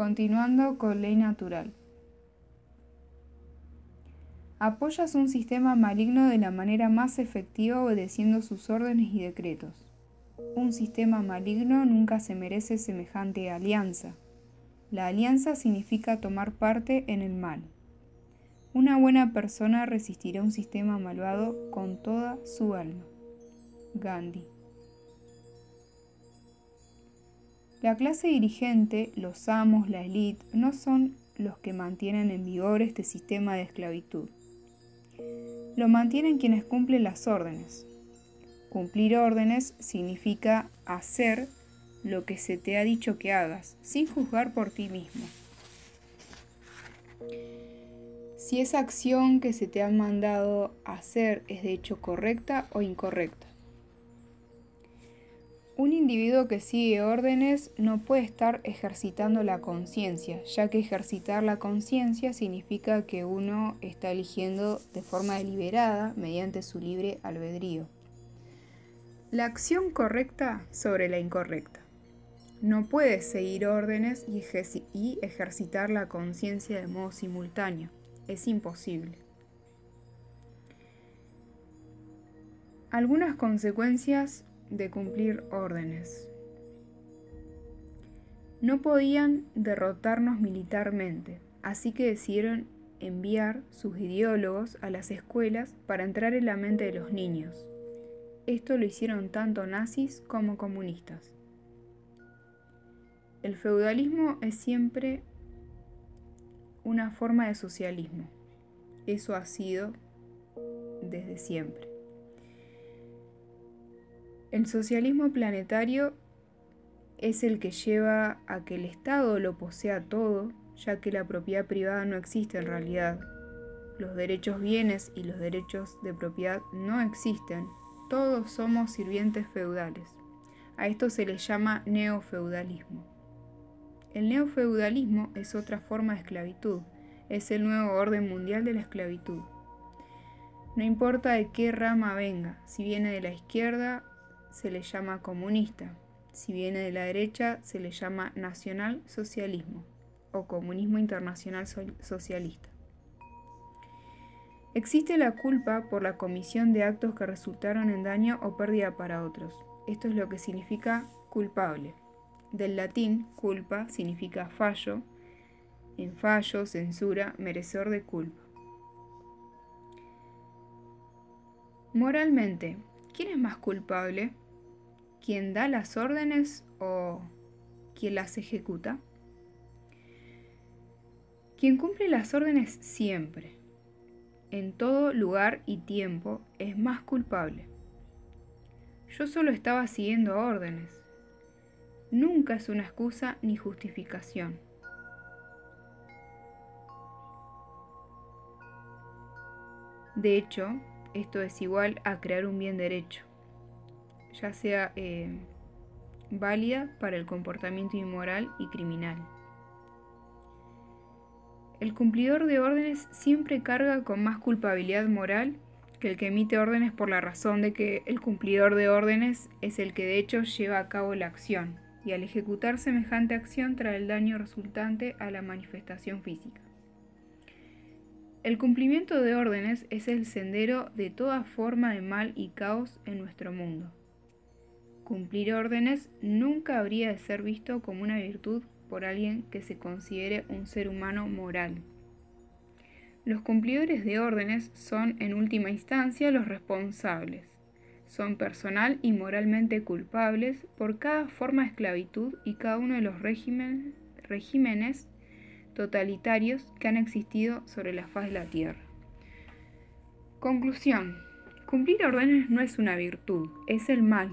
Continuando con ley natural. Apoyas un sistema maligno de la manera más efectiva obedeciendo sus órdenes y decretos. Un sistema maligno nunca se merece semejante alianza. La alianza significa tomar parte en el mal. Una buena persona resistirá un sistema malvado con toda su alma. Gandhi. La clase dirigente, los amos, la élite, no son los que mantienen en vigor este sistema de esclavitud. Lo mantienen quienes cumplen las órdenes. Cumplir órdenes significa hacer lo que se te ha dicho que hagas, sin juzgar por ti mismo. Si esa acción que se te ha mandado hacer es de hecho correcta o incorrecta. Un individuo que sigue órdenes no puede estar ejercitando la conciencia, ya que ejercitar la conciencia significa que uno está eligiendo de forma deliberada mediante su libre albedrío. La acción correcta sobre la incorrecta. No puedes seguir órdenes y ejercitar la conciencia de modo simultáneo. Es imposible. Algunas consecuencias de cumplir órdenes. No podían derrotarnos militarmente, así que decidieron enviar sus ideólogos a las escuelas para entrar en la mente de los niños. Esto lo hicieron tanto nazis como comunistas. El feudalismo es siempre una forma de socialismo. Eso ha sido desde siempre. El socialismo planetario es el que lleva a que el Estado lo posea todo, ya que la propiedad privada no existe en realidad. Los derechos bienes y los derechos de propiedad no existen. Todos somos sirvientes feudales. A esto se le llama neofeudalismo. El neofeudalismo es otra forma de esclavitud. Es el nuevo orden mundial de la esclavitud. No importa de qué rama venga, si viene de la izquierda se le llama comunista. Si viene de la derecha, se le llama nacional socialismo o comunismo internacional socialista. Existe la culpa por la comisión de actos que resultaron en daño o pérdida para otros. Esto es lo que significa culpable. Del latín, culpa significa fallo, en fallo, censura, merecedor de culpa. Moralmente, ¿quién es más culpable? ¿Quién da las órdenes o quien las ejecuta? Quien cumple las órdenes siempre, en todo lugar y tiempo, es más culpable. Yo solo estaba siguiendo órdenes. Nunca es una excusa ni justificación. De hecho, esto es igual a crear un bien derecho ya sea eh, válida para el comportamiento inmoral y criminal. El cumplidor de órdenes siempre carga con más culpabilidad moral que el que emite órdenes por la razón de que el cumplidor de órdenes es el que de hecho lleva a cabo la acción, y al ejecutar semejante acción trae el daño resultante a la manifestación física. El cumplimiento de órdenes es el sendero de toda forma de mal y caos en nuestro mundo. Cumplir órdenes nunca habría de ser visto como una virtud por alguien que se considere un ser humano moral. Los cumplidores de órdenes son en última instancia los responsables. Son personal y moralmente culpables por cada forma de esclavitud y cada uno de los regímenes totalitarios que han existido sobre la faz de la Tierra. Conclusión. Cumplir órdenes no es una virtud, es el mal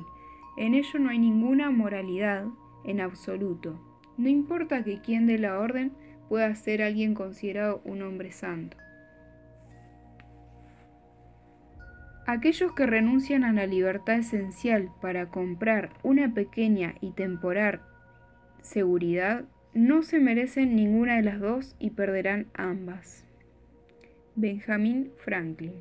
en ello no hay ninguna moralidad en absoluto. No importa que quien dé la orden pueda ser alguien considerado un hombre santo. Aquellos que renuncian a la libertad esencial para comprar una pequeña y temporal seguridad no se merecen ninguna de las dos y perderán ambas. Benjamin Franklin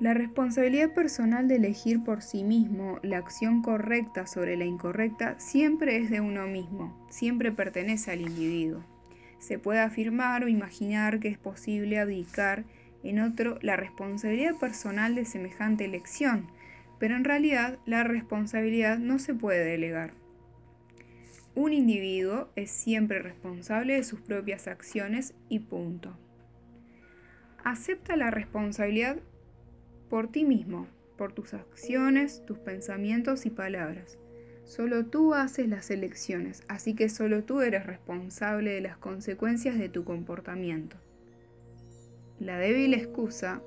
La responsabilidad personal de elegir por sí mismo la acción correcta sobre la incorrecta siempre es de uno mismo, siempre pertenece al individuo. Se puede afirmar o imaginar que es posible abdicar en otro la responsabilidad personal de semejante elección, pero en realidad la responsabilidad no se puede delegar. Un individuo es siempre responsable de sus propias acciones y punto. Acepta la responsabilidad por ti mismo, por tus acciones, tus pensamientos y palabras. Solo tú haces las elecciones, así que solo tú eres responsable de las consecuencias de tu comportamiento. La débil excusa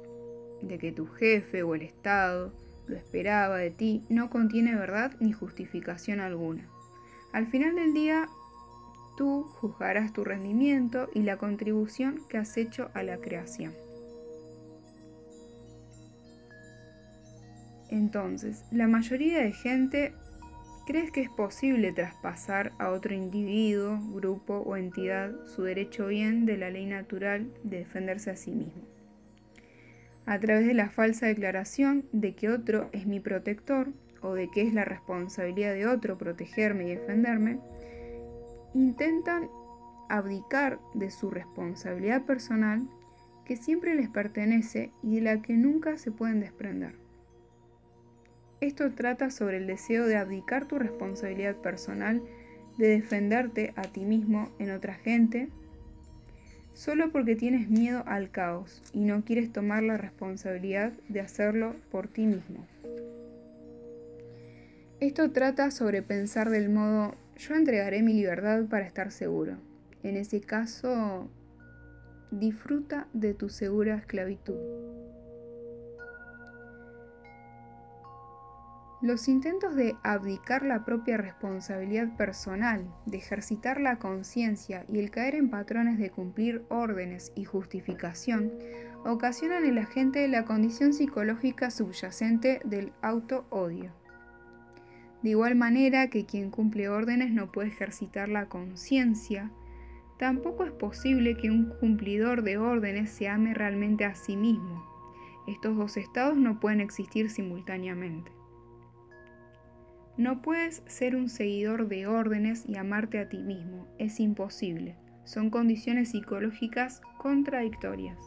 de que tu jefe o el Estado lo esperaba de ti no contiene verdad ni justificación alguna. Al final del día, tú juzgarás tu rendimiento y la contribución que has hecho a la creación. Entonces, la mayoría de gente cree que es posible traspasar a otro individuo, grupo o entidad su derecho bien de la ley natural de defenderse a sí mismo. A través de la falsa declaración de que otro es mi protector, o de que es la responsabilidad de otro protegerme y defenderme, intentan abdicar de su responsabilidad personal que siempre les pertenece y de la que nunca se pueden desprender. Esto trata sobre el deseo de abdicar tu responsabilidad personal, de defenderte a ti mismo en otra gente, solo porque tienes miedo al caos y no quieres tomar la responsabilidad de hacerlo por ti mismo. Esto trata sobre pensar del modo, yo entregaré mi libertad para estar seguro. En ese caso, disfruta de tu segura esclavitud. Los intentos de abdicar la propia responsabilidad personal, de ejercitar la conciencia y el caer en patrones de cumplir órdenes y justificación ocasionan en la gente la condición psicológica subyacente del auto-odio. De igual manera que quien cumple órdenes no puede ejercitar la conciencia, tampoco es posible que un cumplidor de órdenes se ame realmente a sí mismo. Estos dos estados no pueden existir simultáneamente. No puedes ser un seguidor de órdenes y amarte a ti mismo, es imposible. Son condiciones psicológicas contradictorias.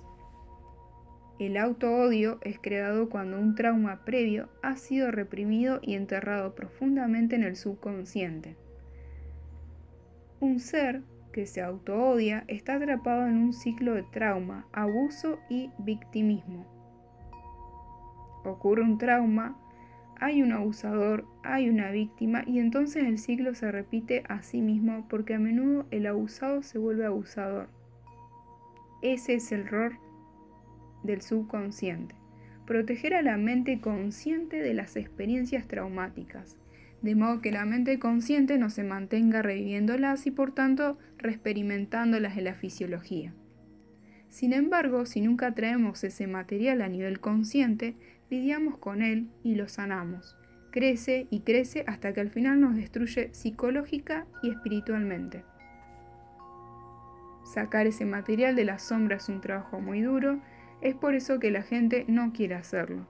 El auto-odio es creado cuando un trauma previo ha sido reprimido y enterrado profundamente en el subconsciente. Un ser que se auto-odia está atrapado en un ciclo de trauma, abuso y victimismo. Ocurre un trauma, hay un abusador, hay una víctima y entonces el ciclo se repite a sí mismo porque a menudo el abusado se vuelve abusador. Ese es el error del subconsciente. Proteger a la mente consciente de las experiencias traumáticas, de modo que la mente consciente no se mantenga reviviéndolas y por tanto reexperimentándolas en la fisiología. Sin embargo, si nunca traemos ese material a nivel consciente, lidiamos con él y lo sanamos. Crece y crece hasta que al final nos destruye psicológica y espiritualmente. Sacar ese material de la sombra es un trabajo muy duro es por eso que la gente no quiere hacerlo.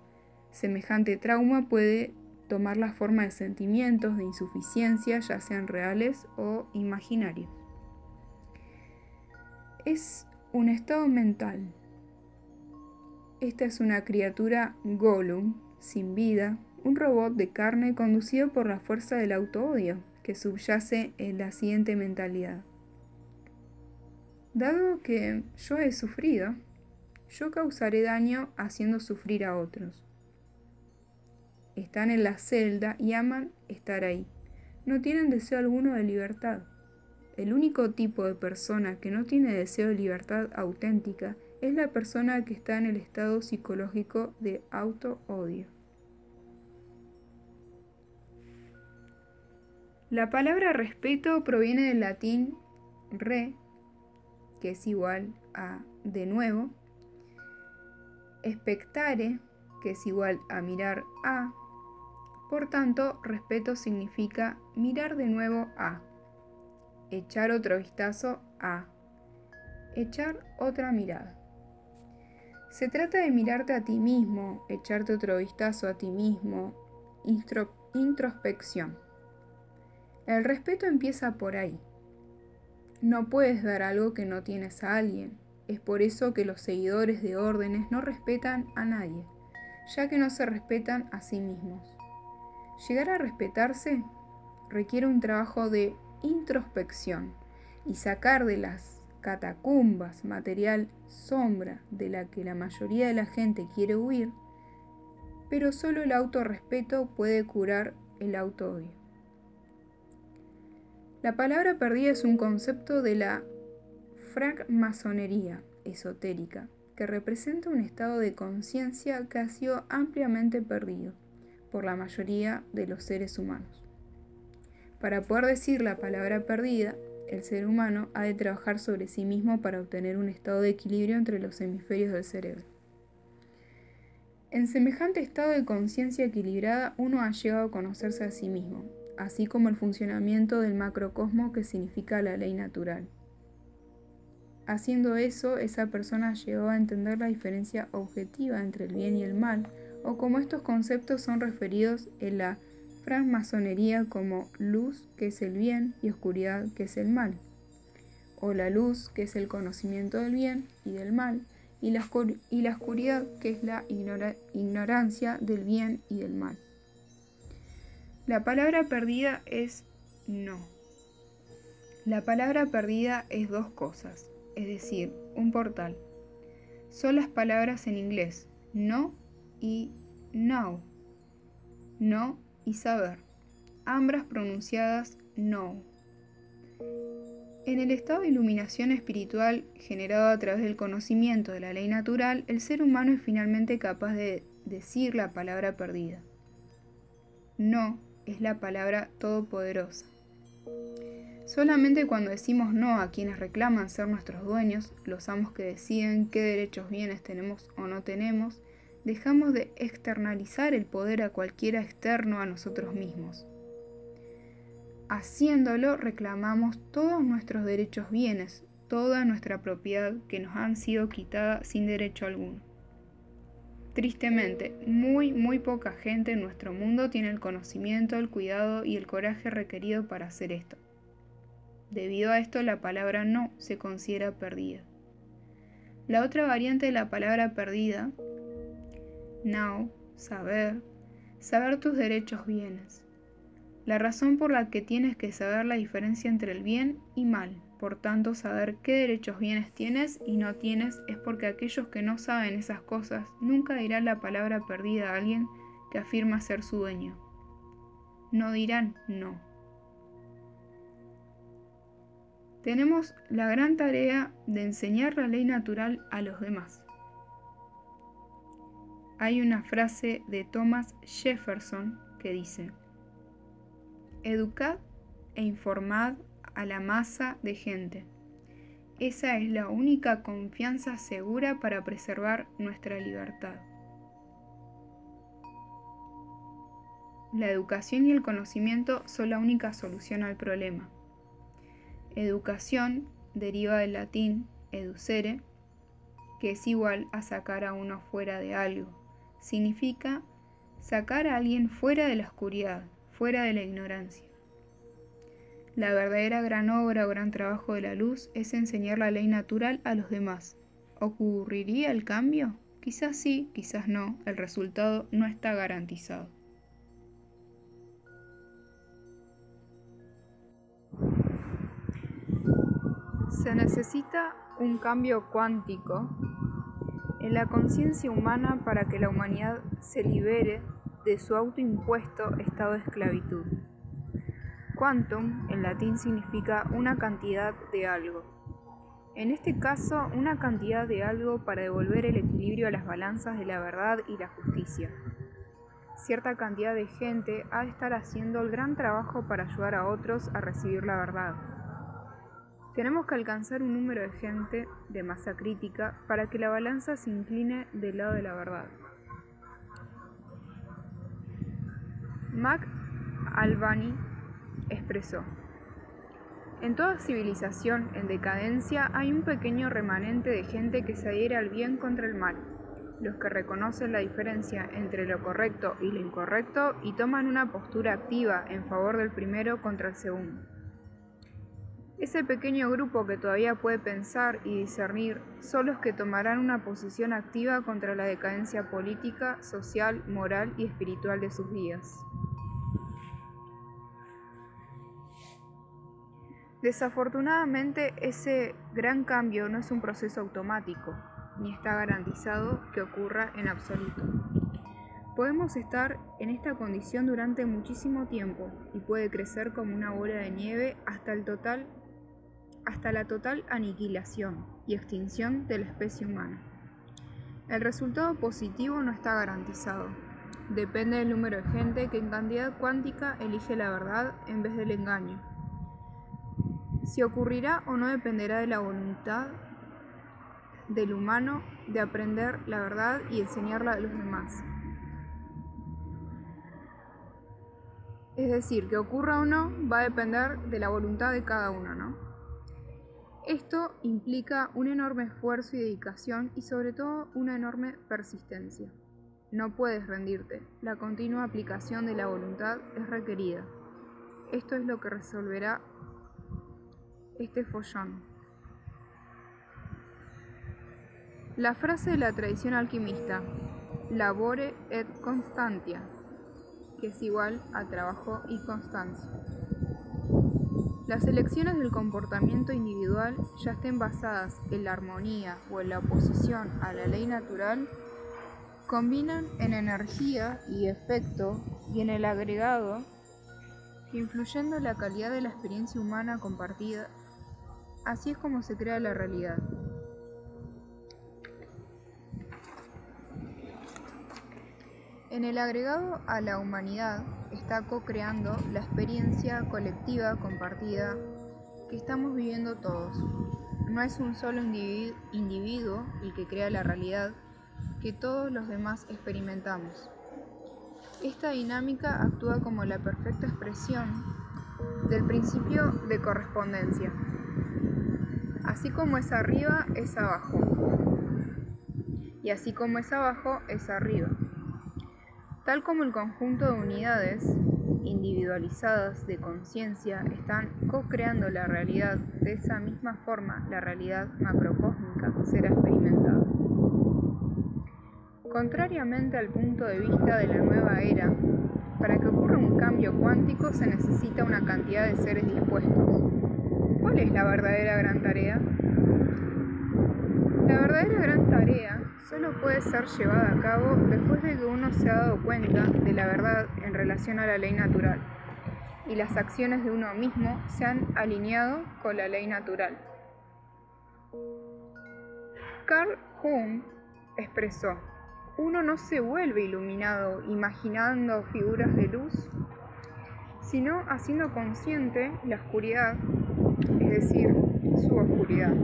Semejante trauma puede tomar la forma de sentimientos de insuficiencia, ya sean reales o imaginarios. Es un estado mental. Esta es una criatura Gollum, sin vida, un robot de carne conducido por la fuerza del auto-odio, que subyace en la siguiente mentalidad. Dado que yo he sufrido, yo causaré daño haciendo sufrir a otros. Están en la celda y aman estar ahí. No tienen deseo alguno de libertad. El único tipo de persona que no tiene deseo de libertad auténtica es la persona que está en el estado psicológico de auto-odio. La palabra respeto proviene del latín re, que es igual a de nuevo, expectare, que es igual a mirar a. Por tanto, respeto significa mirar de nuevo a, echar otro vistazo a, echar otra mirada. Se trata de mirarte a ti mismo, echarte otro vistazo a ti mismo, introspección. El respeto empieza por ahí. No puedes dar algo que no tienes a alguien. Es por eso que los seguidores de órdenes no respetan a nadie, ya que no se respetan a sí mismos. Llegar a respetarse requiere un trabajo de introspección y sacar de las catacumbas material sombra de la que la mayoría de la gente quiere huir, pero solo el autorrespeto puede curar el auto-odio. La palabra perdida es un concepto de la francmasonería esotérica que representa un estado de conciencia que ha sido ampliamente perdido por la mayoría de los seres humanos. Para poder decir la palabra perdida, el ser humano ha de trabajar sobre sí mismo para obtener un estado de equilibrio entre los hemisferios del cerebro. En semejante estado de conciencia equilibrada, uno ha llegado a conocerse a sí mismo, así como el funcionamiento del macrocosmo que significa la ley natural. Haciendo eso, esa persona llegó a entender la diferencia objetiva entre el bien y el mal, o como estos conceptos son referidos en la francmasonería como luz, que es el bien, y oscuridad, que es el mal, o la luz, que es el conocimiento del bien y del mal, y la, y la oscuridad, que es la ignorancia del bien y del mal. La palabra perdida es no. La palabra perdida es dos cosas, es decir, un portal. Son las palabras en inglés no y now. No y saber, ambas pronunciadas no. En el estado de iluminación espiritual generado a través del conocimiento de la ley natural, el ser humano es finalmente capaz de decir la palabra perdida. No es la palabra todopoderosa. Solamente cuando decimos no a quienes reclaman ser nuestros dueños, los amos que deciden qué derechos bienes tenemos o no tenemos, dejamos de externalizar el poder a cualquiera externo a nosotros mismos. Haciéndolo reclamamos todos nuestros derechos bienes, toda nuestra propiedad que nos han sido quitada sin derecho alguno. Tristemente, muy, muy poca gente en nuestro mundo tiene el conocimiento, el cuidado y el coraje requerido para hacer esto. Debido a esto, la palabra no se considera perdida. La otra variante de la palabra perdida now, saber, saber tus derechos bienes. La razón por la que tienes que saber la diferencia entre el bien y mal, por tanto saber qué derechos bienes tienes y no tienes es porque aquellos que no saben esas cosas nunca dirán la palabra perdida a alguien que afirma ser su dueño. No dirán no. Tenemos la gran tarea de enseñar la ley natural a los demás hay una frase de Thomas Jefferson que dice, Educad e informad a la masa de gente. Esa es la única confianza segura para preservar nuestra libertad. La educación y el conocimiento son la única solución al problema. Educación deriva del latín educere, que es igual a sacar a uno fuera de algo significa sacar a alguien fuera de la oscuridad, fuera de la ignorancia. La verdadera gran obra o gran trabajo de la luz es enseñar la ley natural a los demás. ¿Ocurriría el cambio? Quizás sí, quizás no, el resultado no está garantizado. Se necesita un cambio cuántico en la conciencia humana para que la humanidad se libere de su autoimpuesto estado de esclavitud. Quantum en latín significa una cantidad de algo. En este caso, una cantidad de algo para devolver el equilibrio a las balanzas de la verdad y la justicia. Cierta cantidad de gente ha de estar haciendo el gran trabajo para ayudar a otros a recibir la verdad tenemos que alcanzar un número de gente de masa crítica para que la balanza se incline del lado de la verdad. Mac Albany expresó, en toda civilización en decadencia hay un pequeño remanente de gente que se adhiere al bien contra el mal. los que reconocen la diferencia entre lo correcto y lo incorrecto y toman una postura activa en favor del primero contra el segundo. Ese pequeño grupo que todavía puede pensar y discernir son los que tomarán una posición activa contra la decadencia política, social, moral y espiritual de sus días. Desafortunadamente, ese gran cambio no es un proceso automático, ni está garantizado que ocurra en absoluto. Podemos estar en esta condición durante muchísimo tiempo y puede crecer como una bola de nieve hasta el total hasta la total aniquilación y extinción de la especie humana. El resultado positivo no está garantizado. Depende del número de gente que en cantidad cuántica elige la verdad en vez del engaño. Si ocurrirá o no dependerá de la voluntad del humano de aprender la verdad y enseñarla a los demás. Es decir, que ocurra o no va a depender de la voluntad de cada uno, ¿no? Esto implica un enorme esfuerzo y dedicación y sobre todo una enorme persistencia. No puedes rendirte, la continua aplicación de la voluntad es requerida. Esto es lo que resolverá este follón. La frase de la tradición alquimista, labore et constantia, que es igual a trabajo y constancia. Las elecciones del comportamiento individual, ya estén basadas en la armonía o en la oposición a la ley natural, combinan en energía y efecto y en el agregado, influyendo en la calidad de la experiencia humana compartida. Así es como se crea la realidad. En el agregado a la humanidad está co-creando la experiencia colectiva compartida que estamos viviendo todos. No es un solo individuo el que crea la realidad que todos los demás experimentamos. Esta dinámica actúa como la perfecta expresión del principio de correspondencia. Así como es arriba, es abajo. Y así como es abajo, es arriba. Tal como el conjunto de unidades individualizadas de conciencia están co-creando la realidad, de esa misma forma la realidad macrocósmica será experimentada. Contrariamente al punto de vista de la nueva era, para que ocurra un cambio cuántico se necesita una cantidad de seres dispuestos. ¿Cuál es la verdadera gran tarea? La verdadera gran tarea solo puede ser llevada a cabo después de que uno se ha dado cuenta de la verdad en relación a la ley natural y las acciones de uno mismo se han alineado con la ley natural. Carl Jung expresó, uno no se vuelve iluminado imaginando figuras de luz, sino haciendo consciente la oscuridad, es decir, su oscuridad.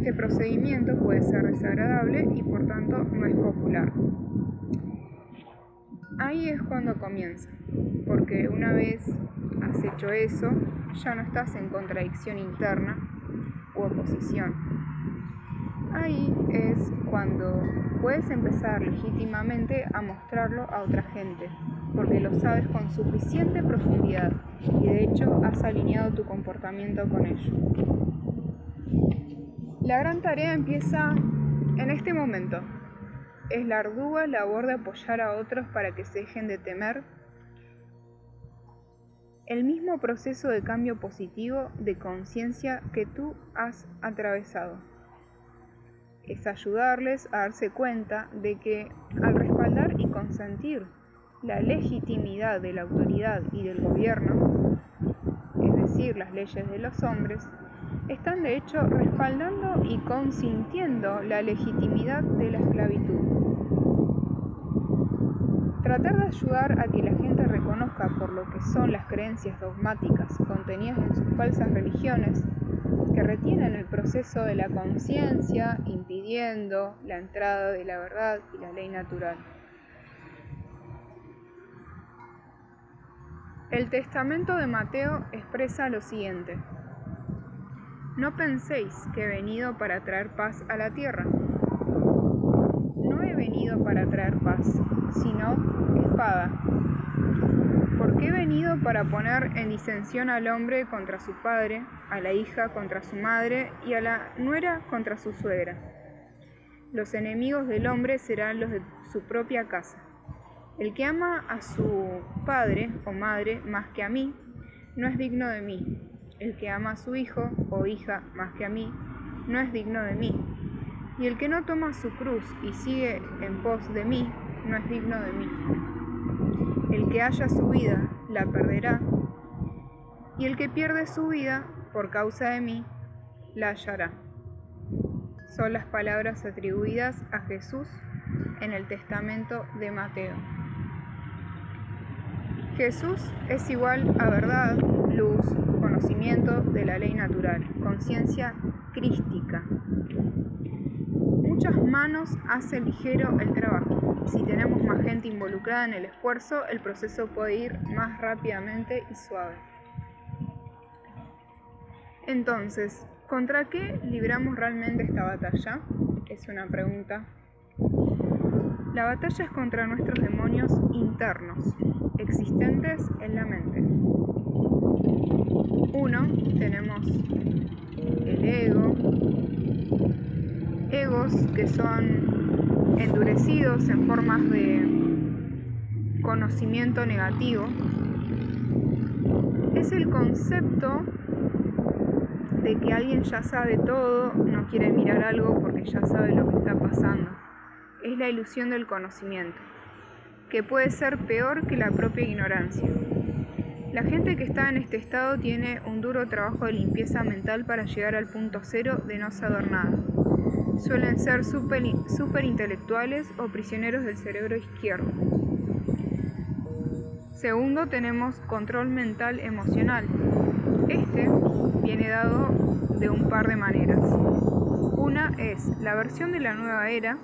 Este procedimiento puede ser desagradable y por tanto no es popular. Ahí es cuando comienza, porque una vez has hecho eso, ya no estás en contradicción interna u oposición. Ahí es cuando puedes empezar legítimamente a mostrarlo a otra gente, porque lo sabes con suficiente profundidad y de hecho has alineado tu comportamiento con ello. La gran tarea empieza en este momento. Es la ardua labor de apoyar a otros para que se dejen de temer. El mismo proceso de cambio positivo de conciencia que tú has atravesado. Es ayudarles a darse cuenta de que al respaldar y consentir la legitimidad de la autoridad y del gobierno, es decir, las leyes de los hombres, están de hecho respaldando y consintiendo la legitimidad de la esclavitud. Tratar de ayudar a que la gente reconozca por lo que son las creencias dogmáticas contenidas en sus falsas religiones, que retienen el proceso de la conciencia, impidiendo la entrada de la verdad y la ley natural. El testamento de Mateo expresa lo siguiente. No penséis que he venido para traer paz a la tierra. No he venido para traer paz, sino espada. Porque he venido para poner en disensión al hombre contra su padre, a la hija contra su madre y a la nuera contra su suegra. Los enemigos del hombre serán los de su propia casa. El que ama a su padre o madre más que a mí, no es digno de mí. El que ama a su hijo o hija más que a mí, no es digno de mí. Y el que no toma su cruz y sigue en pos de mí, no es digno de mí. El que haya su vida, la perderá. Y el que pierde su vida, por causa de mí, la hallará. Son las palabras atribuidas a Jesús en el testamento de Mateo. Jesús es igual a verdad, luz, la ley natural, conciencia crística. Muchas manos hace ligero el trabajo. Si tenemos más gente involucrada en el esfuerzo, el proceso puede ir más rápidamente y suave. Entonces, ¿contra qué libramos realmente esta batalla? Es una pregunta. La batalla es contra nuestros demonios internos, existentes en la mente. Uno, tenemos el ego, egos que son endurecidos en formas de conocimiento negativo. Es el concepto de que alguien ya sabe todo, no quiere mirar algo porque ya sabe lo que está pasando. Es la ilusión del conocimiento que puede ser peor que la propia ignorancia. La gente que está en este estado tiene un duro trabajo de limpieza mental para llegar al punto cero de no saber nada. Suelen ser super, intelectuales o prisioneros del cerebro izquierdo. Segundo, tenemos control mental emocional. Este viene dado de un par de maneras. Una es la versión de la nueva era,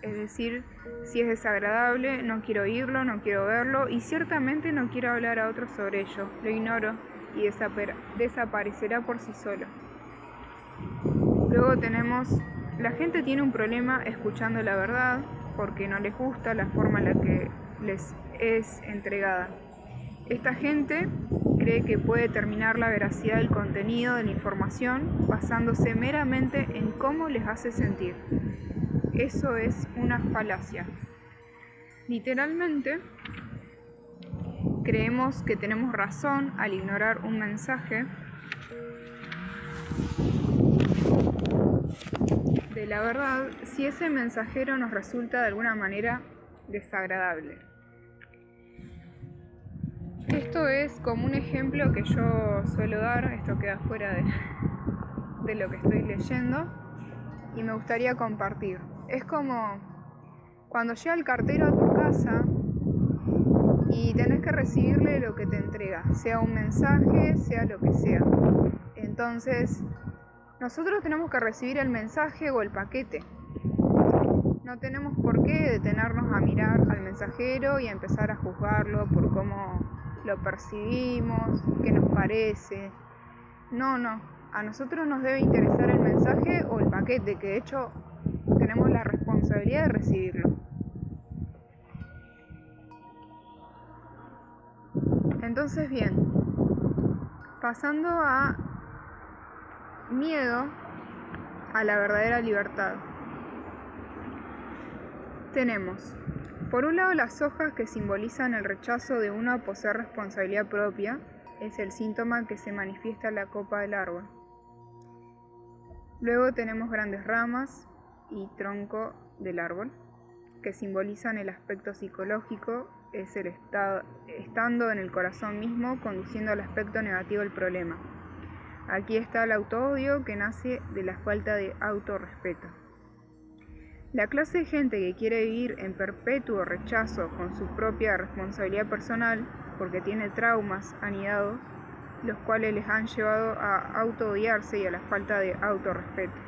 es decir, si es desagradable, no quiero oírlo, no quiero verlo y ciertamente no quiero hablar a otros sobre ello. Lo ignoro y desaparecerá por sí solo. Luego tenemos, la gente tiene un problema escuchando la verdad porque no les gusta la forma en la que les es entregada. Esta gente cree que puede determinar la veracidad del contenido de la información basándose meramente en cómo les hace sentir. Eso es una falacia. Literalmente, creemos que tenemos razón al ignorar un mensaje de la verdad si ese mensajero nos resulta de alguna manera desagradable. Esto es como un ejemplo que yo suelo dar, esto queda fuera de, de lo que estoy leyendo y me gustaría compartir. Es como cuando llega el cartero a tu casa y tenés que recibirle lo que te entrega, sea un mensaje, sea lo que sea. Entonces, nosotros tenemos que recibir el mensaje o el paquete. No tenemos por qué detenernos a mirar al mensajero y a empezar a juzgarlo por cómo lo percibimos, qué nos parece. No, no. A nosotros nos debe interesar el mensaje o el paquete, que de hecho la responsabilidad de recibirlo. Entonces, bien, pasando a miedo a la verdadera libertad. Tenemos, por un lado, las hojas que simbolizan el rechazo de uno a poseer responsabilidad propia, es el síntoma que se manifiesta en la copa del árbol. Luego tenemos grandes ramas, y tronco del árbol, que simbolizan el aspecto psicológico, es el estado, estando en el corazón mismo conduciendo al aspecto negativo del problema. Aquí está el autoodio que nace de la falta de autorrespeto. La clase de gente que quiere vivir en perpetuo rechazo con su propia responsabilidad personal porque tiene traumas anidados, los cuales les han llevado a autoodiarse y a la falta de autorrespeto.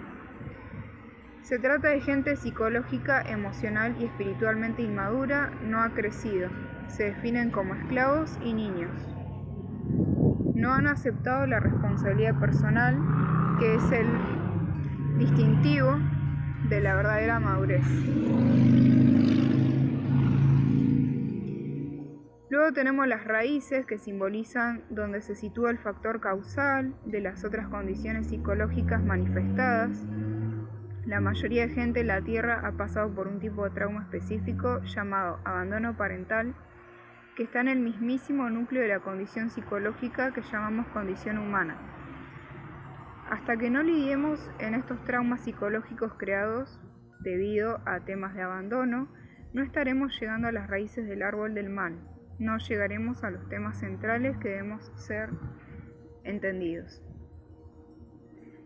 Se trata de gente psicológica, emocional y espiritualmente inmadura, no ha crecido. Se definen como esclavos y niños. No han aceptado la responsabilidad personal, que es el distintivo de la verdadera madurez. Luego tenemos las raíces que simbolizan donde se sitúa el factor causal de las otras condiciones psicológicas manifestadas. La mayoría de gente en la Tierra ha pasado por un tipo de trauma específico llamado abandono parental, que está en el mismísimo núcleo de la condición psicológica que llamamos condición humana. Hasta que no lidiemos en estos traumas psicológicos creados debido a temas de abandono, no estaremos llegando a las raíces del árbol del mal, no llegaremos a los temas centrales que debemos ser entendidos.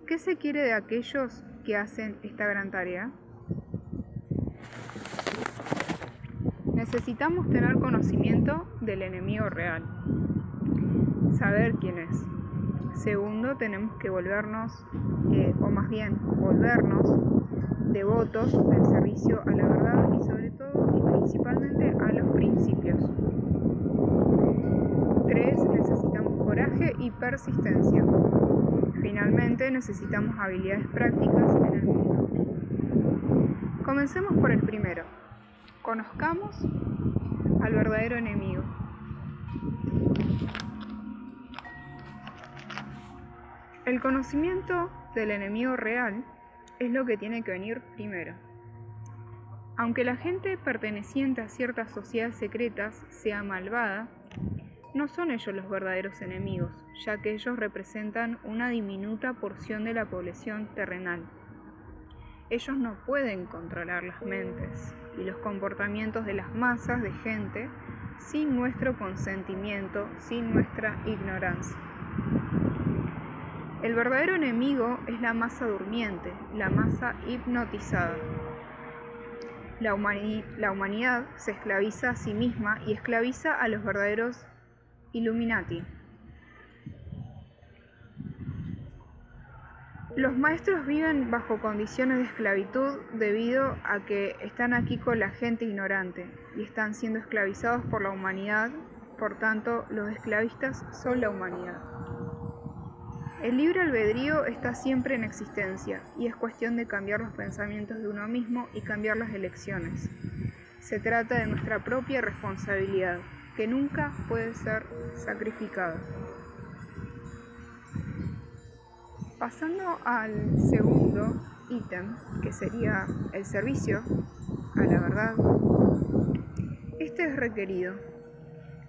¿Qué se quiere de aquellos que hacen esta gran tarea? Necesitamos tener conocimiento del enemigo real, saber quién es, Segundo, tenemos que volvernos, eh, o más bien volvernos, devotos del servicio a la verdad y sobre todo y principalmente a los principios. Tres, necesitamos coraje y persistencia. Finalmente, necesitamos habilidades prácticas en el mundo. Comencemos por el primero. Conozcamos al verdadero enemigo. El conocimiento del enemigo real es lo que tiene que venir primero. Aunque la gente perteneciente a ciertas sociedades secretas sea malvada, no son ellos los verdaderos enemigos, ya que ellos representan una diminuta porción de la población terrenal. Ellos no pueden controlar las mentes y los comportamientos de las masas de gente sin nuestro consentimiento, sin nuestra ignorancia. El verdadero enemigo es la masa durmiente, la masa hipnotizada. La, humanidad se esclaviza a sí misma y esclaviza a los verdaderos Illuminati. Los maestros viven bajo condiciones de esclavitud debido a que están aquí con la gente ignorante y están siendo esclavizados por la humanidad, por tanto los esclavistas son la humanidad. El libre albedrío está siempre en existencia y es cuestión de cambiar los pensamientos de uno mismo y cambiar las elecciones. Se trata de nuestra propia responsabilidad, que nunca puede ser sacrificada. Pasando al segundo ítem, que sería el servicio a la verdad, este es requerido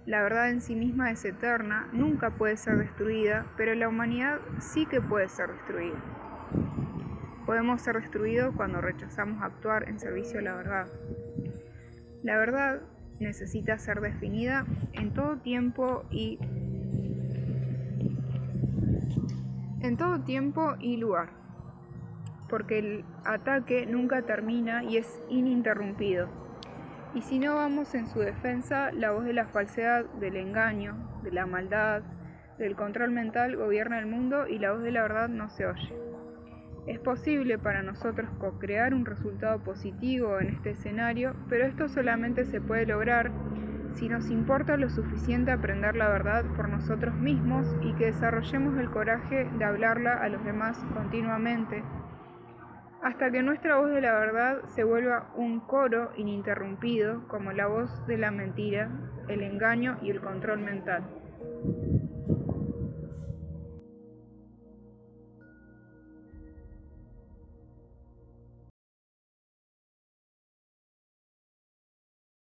la verdad en sí misma es eterna, nunca puede ser destruida, pero la humanidad sí que puede ser destruida. Podemos ser destruidos cuando rechazamos actuar en servicio a la verdad. La verdad necesita ser definida en todo tiempo y en todo tiempo y lugar, porque el ataque nunca termina y es ininterrumpido. Y si no vamos en su defensa, la voz de la falsedad, del engaño, de la maldad, del control mental gobierna el mundo y la voz de la verdad no se oye. Es posible para nosotros co-crear un resultado positivo en este escenario, pero esto solamente se puede lograr si nos importa lo suficiente aprender la verdad por nosotros mismos y que desarrollemos el coraje de hablarla a los demás continuamente hasta que nuestra voz de la verdad se vuelva un coro ininterrumpido como la voz de la mentira, el engaño y el control mental.